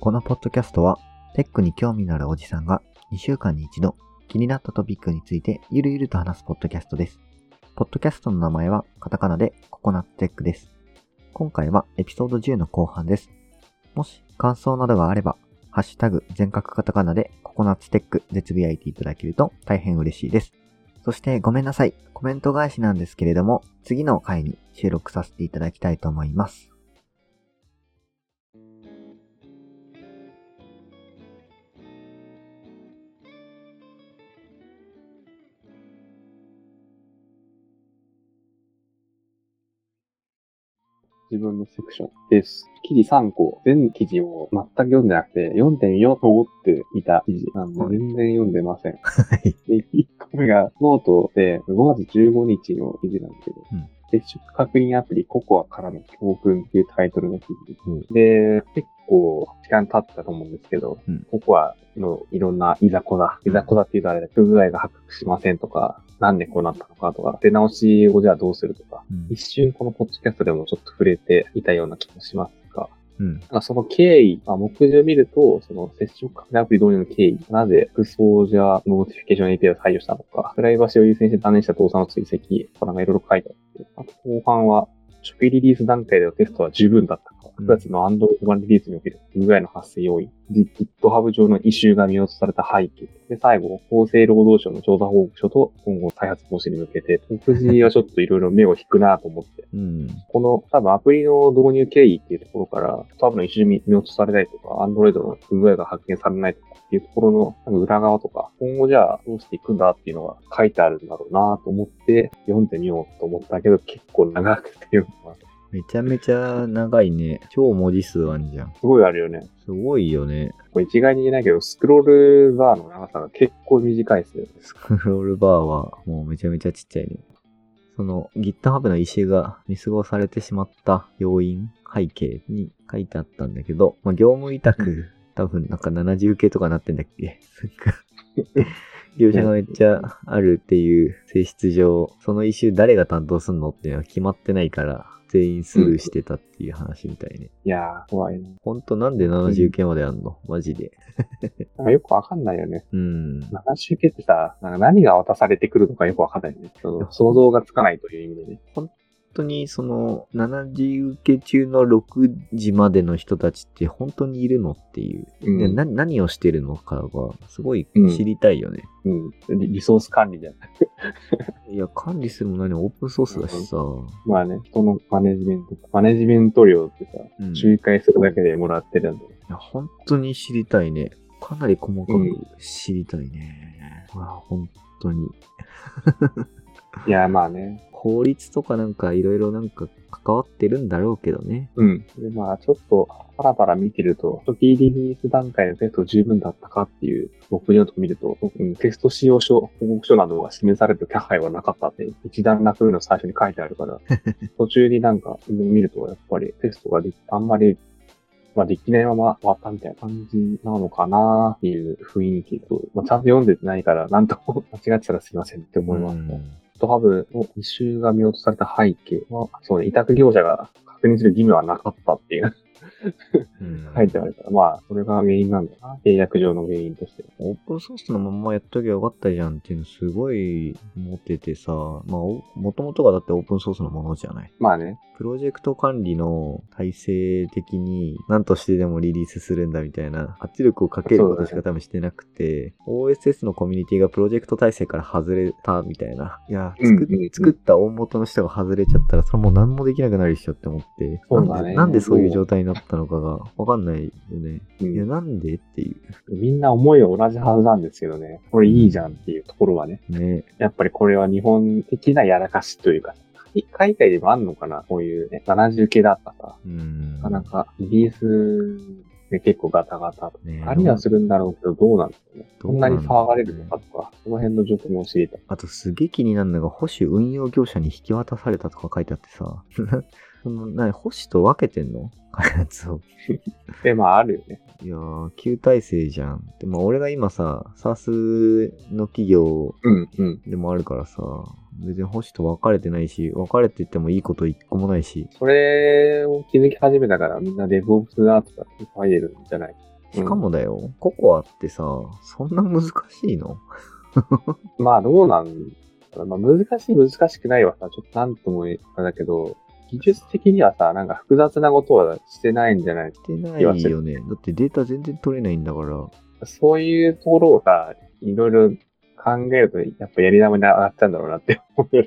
このポッドキャストは、テックに興味のあるおじさんが2週間に一度気になったトピックについてゆるゆると話すポッドキャストです。ポッドキャストの名前はカタカナでココナッツテックです。今回はエピソード10の後半です。もし感想などがあれば、ハッシュタグ全角カタカナでココナッツテックでつぶやいていただけると大変嬉しいです。そしてごめんなさい。コメント返しなんですけれども、次の回に収録させていただきたいと思います。自分のセクションです。記事3個、全記事を全く読んでなくて、読んでみようと思っていた記事なんで、はい全然読んでません。はい。で、1個目がノートで5月15日の記事なんですけど、うん接触確認アプリ COCOA からの教訓っていうタイトルの記事うんで、結構時間経ったと思うんですけど、うん COCOA のいろんないざこざ、いざこざっていうとあれだ、不具合が発覚しませんとか、なんでこうなったのかとか、出直しをじゃあどうするとか、うん。一瞬このポッドキャストでもちょっと触れていたような気もしますが、うん。なんかその経緯、まあ、目次を見ると、その接触確認アプリ導入の経緯、なぜエクスポージャーノーティフィケーション API を採用したのか、プライバシーを優先して断念した動作の追跡、とかなんかいろいろ書いてあって、あと後半は、初期リリース段階でのテストは十分だった9月の Android 版リリースにおける不具合の発生要因、GitHub 上の issue が見落とされた背景、で、最後、厚生労働省の調査報告書と今後再発防止に向けて、目次はちょっといろいろ目を引くなと思って、うん。この多分アプリの導入経緯っていうところから、多分一緒に見落とされたりとか、Android の不具合が発見されないとかっていうところの裏側とか、今後じゃあどうしていくんだっていうのが書いてあるんだろうなと思って読んでみようと思ったけど、結構長くて読んでます。めちゃめちゃ長いね。超文字数あんじゃん。すごいあるよね。すごいよね。これ一概に言えないけど、スクロールバーの長さが結構短いですよね。スクロールバーはもうめちゃめちゃちっちゃいね。その GitHub のイシューが見過ごされてしまった要因、背景に書いてあったんだけど、まあ、業務委託、多分なんか70系とかなってんだっけ？業者がめっちゃあるっていう性質上、そのイシュー誰が担当すんのっていうのは決まってないから、全員スルーしてたっていう話みたいね。いやー、怖いな。ほんとなんで70系まであんの？マジで。なんかよくわかんないよね。うん。70系ってさ、なんか何が渡されてくるのかよくわかんないよね。想像がつかないという意味でね。本当にその7時受け中の6時までの人たちって本当にいるのっていう、うんでな何をしてるのかがすごいうん知りたいよね。うん。リリソース管理じゃん。いや、管理するも何もオープンソースだしさ、まあね、人のマネジメント、マネジメント料ってさ、うんい仲介するだけでもらってるんだよ。や本当に知りたいね。かなり細かうんく知りたいね。まあ本当に。いや、まあね。法律とかなんかいろいろなんか関わってるんだろうけどね。うん。で、まあ、ちょっと、パラパラ見てると、初期リリース段階のテスト十分だったかっていう、目次のとこ見ると、うん、テスト使用書、報告書などが示される気配はなかったって、一段落の最初に書いてあるから、途中になんか見ると、やっぱりテストができあんまり、まあ、できないまま終わったみたいな感じなのかなっていう雰囲気と、まあ、ちゃんと読んでないから、なんとも間違ってたらすいませんって思いますね。うんトハブの異臭が見落とされた背景は、そうね、委託業者が確認する義務はなかったっていううん書いてあるから、まあ、それが原因なんだな。契約上の原因として。オープンソースのままやっときゃよかったじゃんっていうのすごい思っててさ、まあ、おもともとがだってオープンソースのものじゃない。まあね。プロジェクト管理の体制的に何としてでもリリースするんだみたいな圧力をかけることしか多分してなくて、OSS のコミュニティがプロジェクト体制から外れたみたいな。いや、作った大元の人が外れちゃったら、それもう何もできなくなるっしょって思って、なんでなんでそういう状態になったのかがわかんないよね。うんいや、なんでっていう。みんな思いは同じはずなんですけどね。これいいじゃんっていうところはね。ね。やっぱりこれは日本的なやらかしというか、海外でもあんのかな？こういうね、70系だったさ。うん。なかなかリリースで結構ガタガタと。ね何はするんだろうけど、どうなんだろうね？どうんなに騒がれるのかとか、その辺の状況も知りたい。あとすげえ気になるのが、保守運用業者に引き渡されたとか書いてあってさ、その、なに、星と分けてんの？開発を。で、まああるよね。いやー、旧体制じゃん。でも俺が今さ、サースの企業うんうん。でもあるからさ、別に星と分かれてないし、分かれててもいいこと一個もないし、それを気づき始めたからみんなデブオプスだとかって入れるんじゃないしかもだよ、ココアってさ、そんな難しいの？まあどうなんまあ難しい難しくないはさ、ちょっとなんともあれだけど、技術的にはさ、なんか複雑なことはしてないんじゃないしてないよね。だってデータ全然取れないんだから。そういうところをさ、いろいろ考えると、やっぱやり玉に上がっちゃうんだろうなって思う。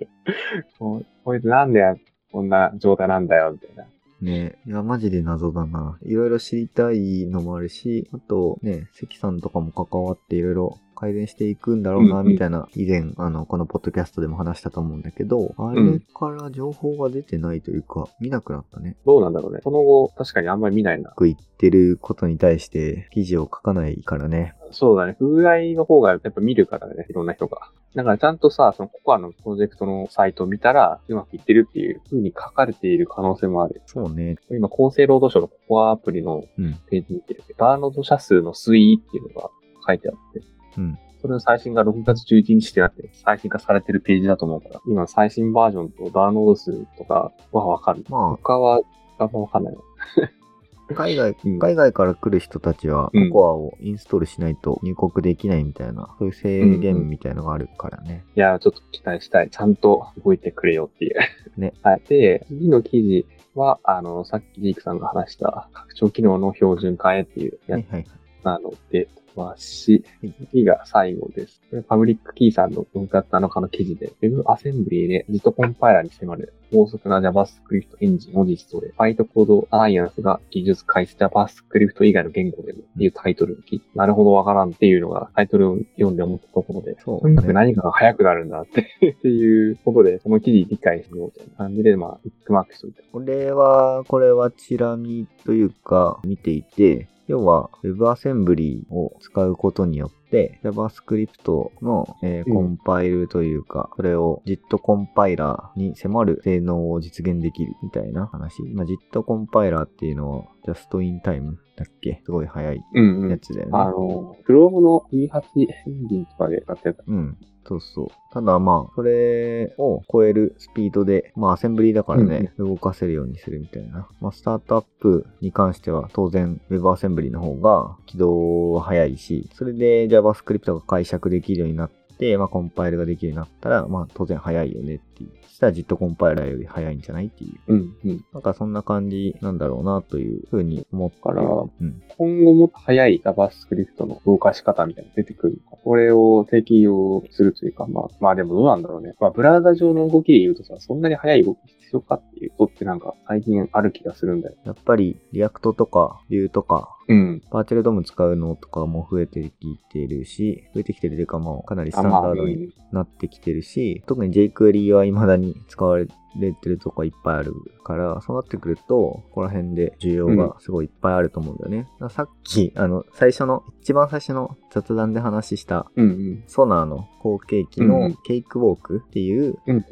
こうこいつなんでこんな状態なんだよ、みたいな。ねいや、マジで謎だな。いろいろ知りたいのもあるし、あとね、関さんとかも関わっていろいろ改善していくんだろうな、うんうんみたいな、以前、あの、このポッドキャストでも話したと思うんだけど、あれから情報が出てないというか、見なくなったね。どうなんだろうね。その後、確かにあんまり見ないな。僕言ってることに対して記事を書かないからね。そうだね。不具合の方がやっぱ見るからね、いろんな人が。だからちゃんとさ、そのココアのプロジェクトのサイトを見たら、うまくいってるっていう風に書かれている可能性もある。そうね。今、厚生労働省のココアアプリのうん。ページ見てるけど、ダウンロード者数の推移っていうのが書いてあって、うん。それの最新が6月11日ってなって、最新化されてるページだと思うから、今最新バージョンとダウンロード数とかはわかる。ま他は、あんまわかんないな。あ、海外、うん海外から来る人たちは、うんココアをインストールしないと入国できないみたいな、そういう制限みたいのがあるからね。いや、ちょっと期待したい。ちゃんと動いてくれよっていう。ね。はい。で、次の記事は、あの、さっきジークさんが話した拡張機能の標準化へっていうやつはいはい。なので、はし、次が最後です。これパブリックキーさんの6月7日の記事で、WebAssembly で JIT コンパイラーに迫る高速な JavaScript エンジンを実装で、Bytecode Alliance が技術開始 JavaScript 以外の言語でもっていうタイトルを聞いて、なるほどわからんっていうのがタイトルを読んで思ったところで、そう。ねとにかく何かが早くなるんだって っていうことで、その記事理解しようという感じで、まあ、ビッグマークしといた。これは、これはチラ見というか見ていて、要は WebAssembly を使うことによって、JavaScript の、えーうんコンパイルというか、それを JIT コンパイラーに迫る性能を実現できるみたいな話。まあ、JIT コンパイラーっていうのは Just in Time だっけ？すごい早いうんうん。やつだよね。あの、クロームの V8 エンジンとかで使ってた。うん。そうそう。ただまあ、それを超えるスピードで、まあアセンブリだからね、動かせるようにするみたいな。まあスタートアップに関しては当然 WebAssembly の方が起動は早いし、それで JavaScript が解釈できるようになって、まあコンパイルができるようになったら、まあ当然早いよねっていう。そしたら JIT コンパイラーより早いんじゃないっていう。うんうん。なんかそんな感じなんだろうなというふうに思ったからうん。今後もっと早い JavaScript の動かし方みたいなの出てくるのか。これを適用するというか、まあ、まあでもどうなんだろうね。まあ、ブラウザ上の動きで言うとさ、そんなに早い動き必要かっていうことってなんか最近ある気がするんだよ。やっぱりリアクトとか Vue とかうん。バーチャルドーム使うのとかも増えてきてるし、増えてきてるというかもうかなりスあ、タンダードにん。なってきてるし、特に jQuery は未だに使われてるとこいっぱいあるから、そうなってくると、ここら辺で需要がすごいいっぱいあると思うんだよね。だからさっき、あの、最初の、一番最初の雑談で話した、うんうん。ソナーの後継機うんうのんケイクウォークっていう、うん。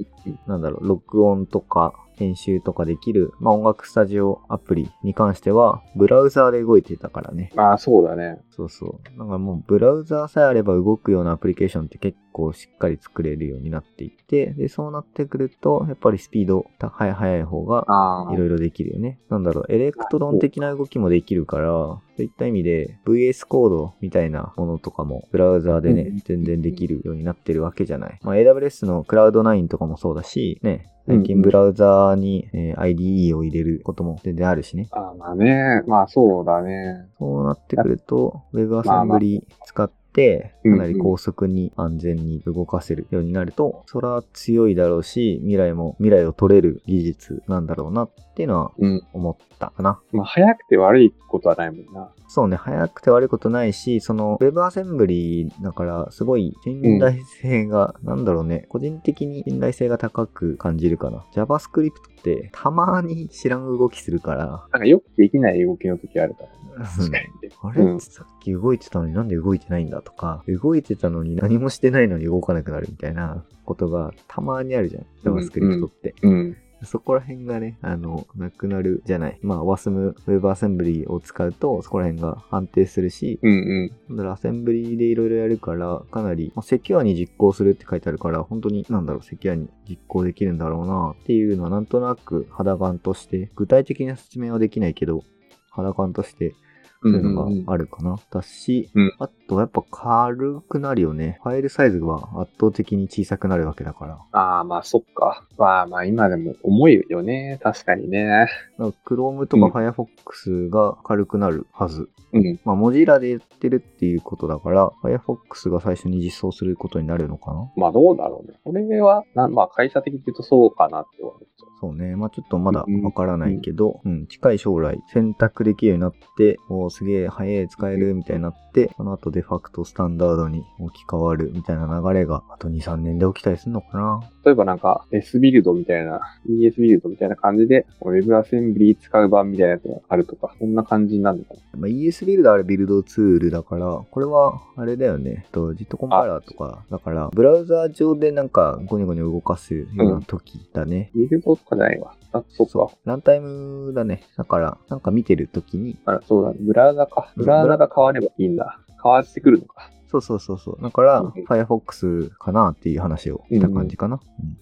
なんだろう、録音とか編集とかできる、まあ、音楽スタジオアプリに関しては、ブラウザーで動いてたからね。まあ、そうだね。そうそう。なんかもうブラウザーさえあれば動くようなアプリケーションって結構しっかり作れるようになっていって、で、そうなってくると、やっぱりスピード高い速い方がああ。いろいろできるよね。なんだろう、 Electron 的な動きもできるから、そういった意味で VS コードみたいなものとかもブラウザーでねうん、全然できるようになってるわけじゃない。まあ AWS の Cloud9 とかもそうだし、ね、最近ブラウザーに、えー IDE を入れることも全然あるしね。ああ、まあね。まあ、そうだね。そうなってくると、WebAssembly 使って、かなり高速に安全に動かせるようになると、そら強いだろうし、未来も、未来を取れる技術なんだろうなっていうのはうん。思ったかな。まあ、早くて悪いことはないもんな。そうね、早くて悪いことないし、その WebAssembly だから、すごい信頼性が、なんだろうね、個人的に信頼性が高く感じるかな。JavaScript ってたまに知らん動きするから、なんかよくできない動きの時あるからね。うん確かにね。あれ、うんさっき動いてたのになんで動いてないんだとか、動いてたのに何もしてないのに動かなくなるみたいなことがたまにあるじゃん。うん JavaScript って。うん。そこら辺がね、あの、なくなるじゃない。まあ、WASM、WebAssembly を使うと、そこら辺が安定するし、うんうん。だからアセンブリでいろいろやるから、かなり、まあ、セキュアに実行するって書いてあるから、本当に、なんだろう、セキュアに実行できるんだろうなっていうのは、なんとなく肌感として、具体的な説明はできないけど、肌感として、そういうのがあるかな。だし、うんあとやっぱ軽くなるよね。ファイルサイズは圧倒的に小さくなるわけだから。ああ、まあそっか。まあまあ今でも重いよね。確かにね。Chrome とうんか Firefox が軽くなるはず。うん。まあ、Mozilla でやってるっていうことだから、Firefox が最初に実装することになるのかなまあどうだろうね。これは、なまあ会社的に言うとそうかなって思っちゃう。そうね。まあちょっとまだわからないけど、うん、近い将来選択できるようになって、すげえ早い使えるみたいになって、その後デファクトスタンダードに置き換わるみたいな流れが、あと2、3年で起きたりするのかな。例えばなんか S ビルドみたいな、ES ビルドみたいな感じで、WebAssembly 使う版みたいなやつがあるとか、そんな感じになるのかな。まあ、ES ビルドあれビルドツールだから、これはあれだよね。と JIT コンパイラーとか、だから、ブラウザー上でなんかゴニョゴニョ動かすような時だね。ビルドとかじゃないわ。あ、そっか。う。ランタイムだね。だから、なんか見てる時に、あら、そうだね。ブラウザか。ブラウザが変わればいいんだ。変わってくるのか。そうそうそうそう。だから、うん Firefox かなっていう話をした感じかな。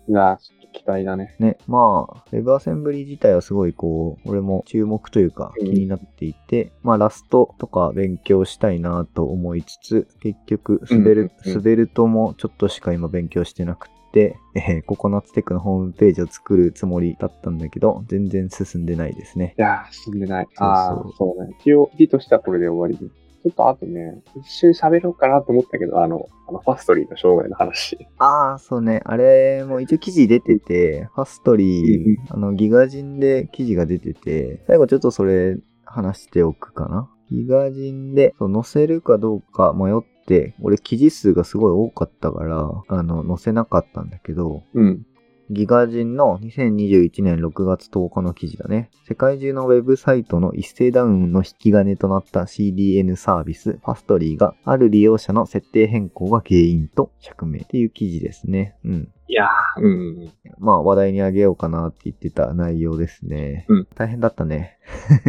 うんいやー、ちょっと期待だね。ね、まあ、WebAssembly 自体はすごいこう、俺も注目というかうん気になっていて、まあ、ラストとか勉強したいなと思いつつ、結局、スベル、うんうんうんスベルトもちょっとしか今勉強してなくて、えーココナッツテックのホームページを作るつもりだったんだけど、全然進んでないですね。いやー、死んでない。ああ、そうね。一応、日としてはこれで終わりで。ちょっとあとね、一瞬喋ろうかなと思ったけど、あの、あのファストリーの障害の話。ああ、そうね。あれも一応記事出てて、ファストリー、あの、ギガ人で記事が出てて、最後ちょっとそれ話しておくかな。ギガ人でそう載せるかどうか迷って、俺記事数がすごい多かったから、あの、載せなかったんだけど、うん。ギガ人の2021年6月10日の記事だね。世界中のウェブサイトの一斉ダウンの引き金となった CDN サービス、ファストリーがある利用者の設定変更が原因と釈明っていう記事ですね。うん。いやー、うんうん。まあ話題にあげようかなって言ってた内容ですね。うん大変だったね。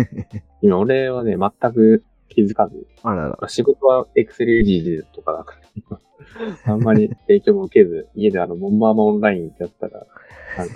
今、俺はね、全く気づかず、あらら。仕事は Excel とかだから、あんまり影響も受けず、家であの、モンマーマオンラインやったら、なんか、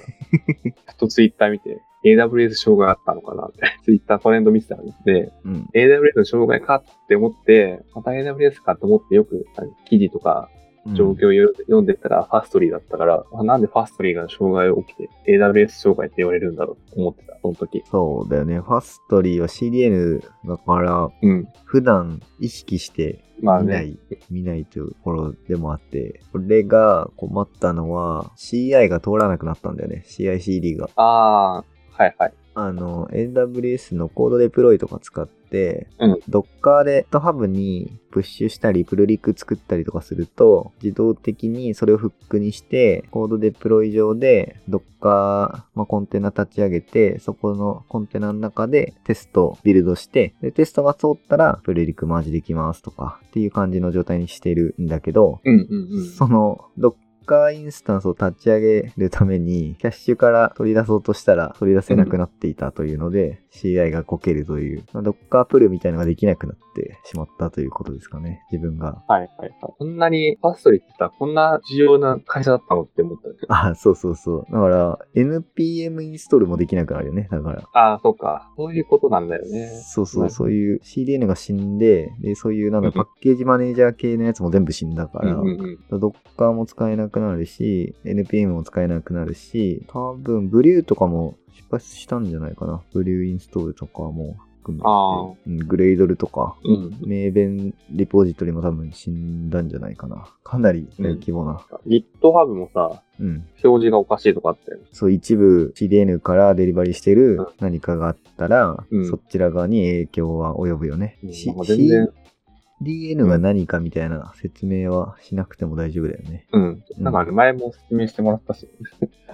ふっとツイッター見て、AWS 障害あったのかなって、ツイッタートレンド見てたらね。で、うん。AWS の障害かって思って、また AWS かと思ってよく記事とか状況を読んでたらファストリーだったから、あなんでファストリーが障害起きて AWS 障害って言われるんだろうと思ってた、その時。そうだよね。ファストリーは CDN だから、うん。普段意識してまあね。見ない、見ないというところでもあって、これが困ったのは CI が通らなくなったんだよね。CI/CD が。ああ、はいはい。あの、AWS のコードデプロイとか使って、うん Docker で GitHub にプッシュしたり、プルリク作ったりとかすると、自動的にそれをフックにして、コードデプロイ上で Docker、まあ、コンテナ立ち上げて、そこのコンテナの中でテストをビルドして、でテストが通ったら、プルリクマージできますとか、っていう感じの状態にしてるんだけど、うんうんうん。その Docker インスタンスを立ち上げるために、キャッシュから取り出そうとしたら取り出せなくなっていたというので、CI がこけるという、まあ、Docker プルみたいなのができなくなってしまったということですかね、自分が。はいはいはい。こんなにファストリーってさ、こんな重要な会社だったのって思ったよね。あ、そうそうそう。だから、NPM インストールもできなくなるよね、だから。ああ、そうか。そういうことなんだよね。そうそう、はいそういう CDN が死んで、で、そういうなんだ、うんパッケージマネージャー系のやつも全部死んだから、うんうんうん。Docker も使えなくなるし、NPM も使えなくなるし、多分、ブリューとかも失敗したんじゃないかな。ブリューインストールとかも含あめて、うん、グレイドルとか、うん。名弁リポジトリも多分死んだんじゃないかな。かなり大規模な。GitHub もさ、うん。表示がおかしいとかあったよね。そう、一部 CDN からデリバリーしてるうん何かがあったら、うんそちら側に影響は及ぶよね。うん全然 CDN が何かみたいな説明はしなくても大丈夫だよね。うん。なんかね、前も説明してもらったし。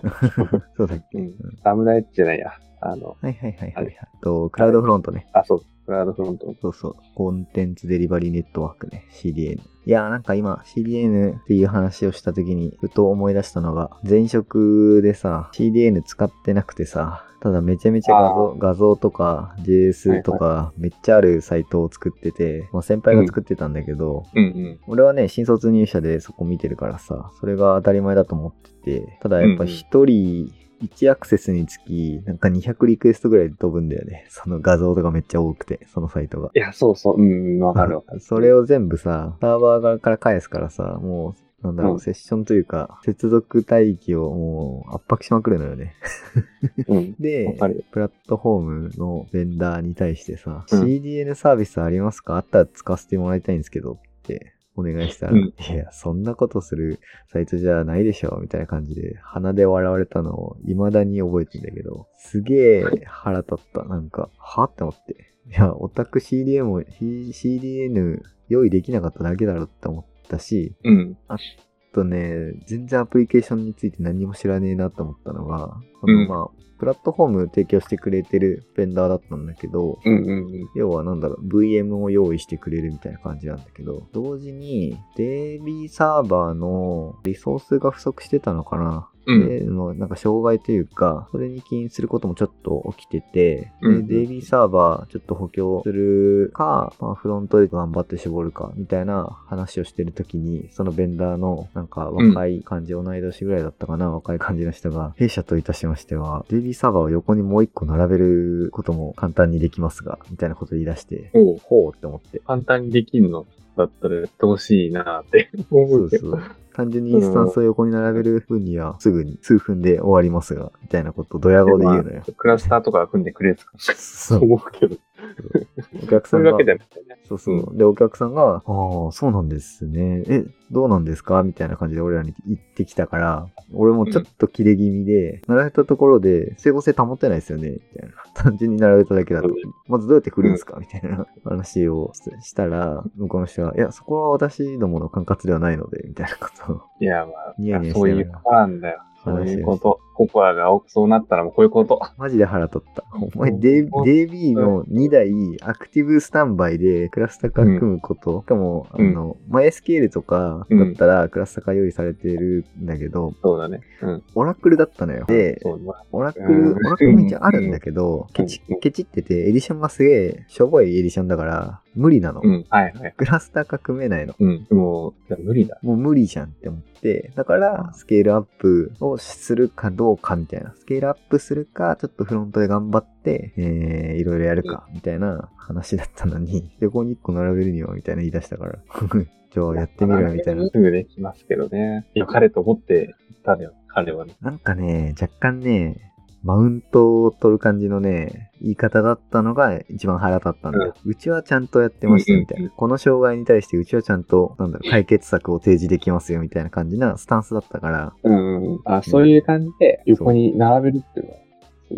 そうだっけ？うん。ラムダエッジじゃないや。あの、はいはいはいはい、ははいい。と、クラウドフロントね。あ、そう。クラウドフロントの。そうそう。コンテンツデリバリーネットワークね。CDN。いやーなんか今 CDN っていう話をした時にふと思い出したのが、前職でさ、CDN 使ってなくてさ、ただめちゃめちゃ画像画像とか JS とかめっちゃあるサイトを作ってて、まあ、先輩が作ってたんだけど、うん。うん。俺はね、新卒入社でそこ見てるからさ、それが当たり前だと思ってて、ただやっぱ一人、1アクセスにつき、なんか200リクエストぐらいで飛ぶんだよね。その画像とかめっちゃ多くて、そのサイトが。いや、そうそう。うん、わかるわかる。それを全部さ、サーバー側から返すからさ、もう、なんだろう、うんセッションというか、接続帯域をもう圧迫しまくるのよね。うん。でプラットフォームのベンダーに対してさ、うん CDN サービスありますか？あったら使わせてもらいたいんですけどってお願いしたら、うんいや、そんなことするサイトじゃないでしょみたいな感じで鼻で笑われたのを未だに覚えてんだけど、すげえ腹立った。なんか、はって思って。いや、オタク CDN も、C- CDN 用意できなかっただけだろって思ったし、うん。あとね、全然アプリケーションについて何も知らねえなと思ったのが、あうんの、まあ、プラットフォーム提供してくれてるベンダーだったんだけど、うんうんうん。要はなんだろう、VM を用意してくれるみたいな感じなんだけど、同時に DB サーバーのリソースが不足してたのかな。うん。でのなんか障害というか、それに起因することもちょっと起きてて、うんで、DB サーバーちょっと補強するか、まあ、フロントで頑張って絞るか、みたいな話をしてるときに、そのベンダーのなんか若い感じ、同い年ぐらいだったかな、若い感じの人が、弊社といたしましては、DB サーバーを横にもう一個並べることも簡単にできますが、みたいなこと言い出して、ほうって思って。簡単にできるのだったらやってほしいなって思そううけど。そう。単純にインスタンスを横に並べる分にはすぐに数分で終わりますが、みたいなことをドヤ顔で言うのよ。クラスターとか組んでくれるとかそう。思うけど。お客さんいうわけ、じゃなくてね。そうそう。で、お客さんが、ああ、そうなんですね。え、どうなんですか？みたいな感じで俺らに言ってきたから、俺もちょっと切れ気味で、並べたところで、整合性保ってないですよねみたいな。単純に並べただけだとうん。まずどうやって来るんですか？みたいな話をしたら、向こうの人が、いや、そこは私どもの管轄ではないので、みたいなことを。いや、まニヤニヤしあ、ながらそういうことなんだよ。そういうこと。ココアがそうなったらもうこういうこと。マジで腹立った。お前、DB の2台アクティブスタンバイでクラスタカ組むこと。しかも、あうんの、マイスケールとかだったらクラスタカ用意されてるんだけど、そうだね。うん。オラクルだったのよ。で、オラクル、うんオラクルめっちゃあるんだけど、ケチうん、ケチってて、エディションがすげえ、しょぼいエディションだから、無理なの。うん。はいはい。クラスター化組めないの。うん。もう、無理だ。もう無理じゃんって思って、だから、スケールアップをするかどうかみたいな。スケールアップするか、ちょっとフロントで頑張って、えー、いろいろやるか、みたいな話だったのに、横に1個並べるには、みたいな言い出したから、じゃあやってみるよ、みたいな。すぐできますけどね。いや、彼と思って言ったのよ。彼はね。なんかね、若干ね、マウントを取る感じのね、言い方だったのが一番腹立ったんだよ。うちはちゃんとやってましたみたいうんうんな。この障害に対してうちはちゃんと、なんだろう、解決策を提示できますよみたいな感じなスタンスだったから、うんうん。あ、そういう感じで横に並べるっていうのは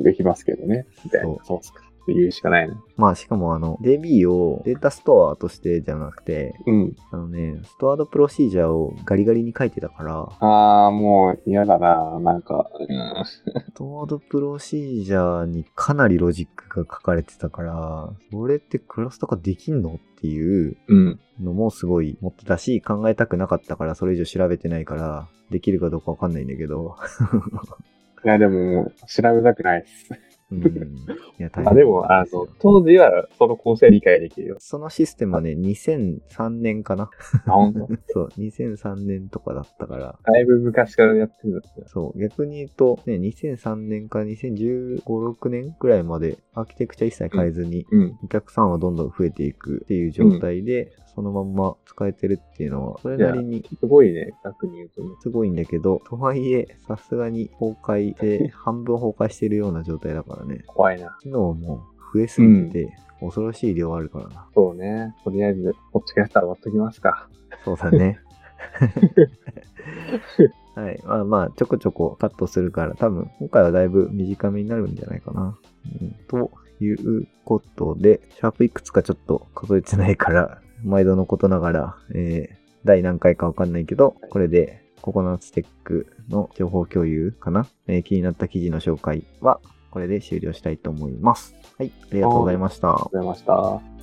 できますけどね。そう。そうっすか。言うしかないね。まあしかもあの DB をデータストアとしてじゃなくて、うん。あのね、ストアードプロシージャーをガリガリに書いてたから、あー、もう嫌だな。なんか、うん。ストアードプロシージャーにかなりロジックが書かれてたから、それってクラスとかできんのっていううん。のもすごい持ってたし、考えたくなかったからそれ以上調べてないから、できるかどうかわかんないんだけど。いや、でも調べたくないです。うん。いや、大変あ、でも、あの、当時はその構成理解できるよ。そのシステムはね、2003年かな。あ、そう、2003年とかだったから、だいぶ昔からやってるんですよ。そう、逆に言うと、ね、2003年から2015、6年くらいまでアーキテクチャ一切変えずに、うん。お客さんはどんどん増えていくっていう状態で、そのまんま使えてるっていうのは、それなりにすごいね、逆に言うとね。すごいんだけど、とはいえ、さすがに崩壊で、半分崩壊してるような状態だからね。怖いな。機能も増えすぎてて、恐ろしい量あるからな。そうね。とりあえず、こっちからしたら終わっときますか。そうだね。はい。まあまあ、ちょこちょこカットするから、多分、今回はだいぶ短めになるんじゃないかな。うん、ということで、シャープいくつかちょっと数えてないから、毎度のことながら、えー、第何回かわかんないけど、これで、ココナッツテックの情報共有かな、えー気になった記事の紹介は、これで終了したいと思います。はい。ありがとうございました。ありがとうございました。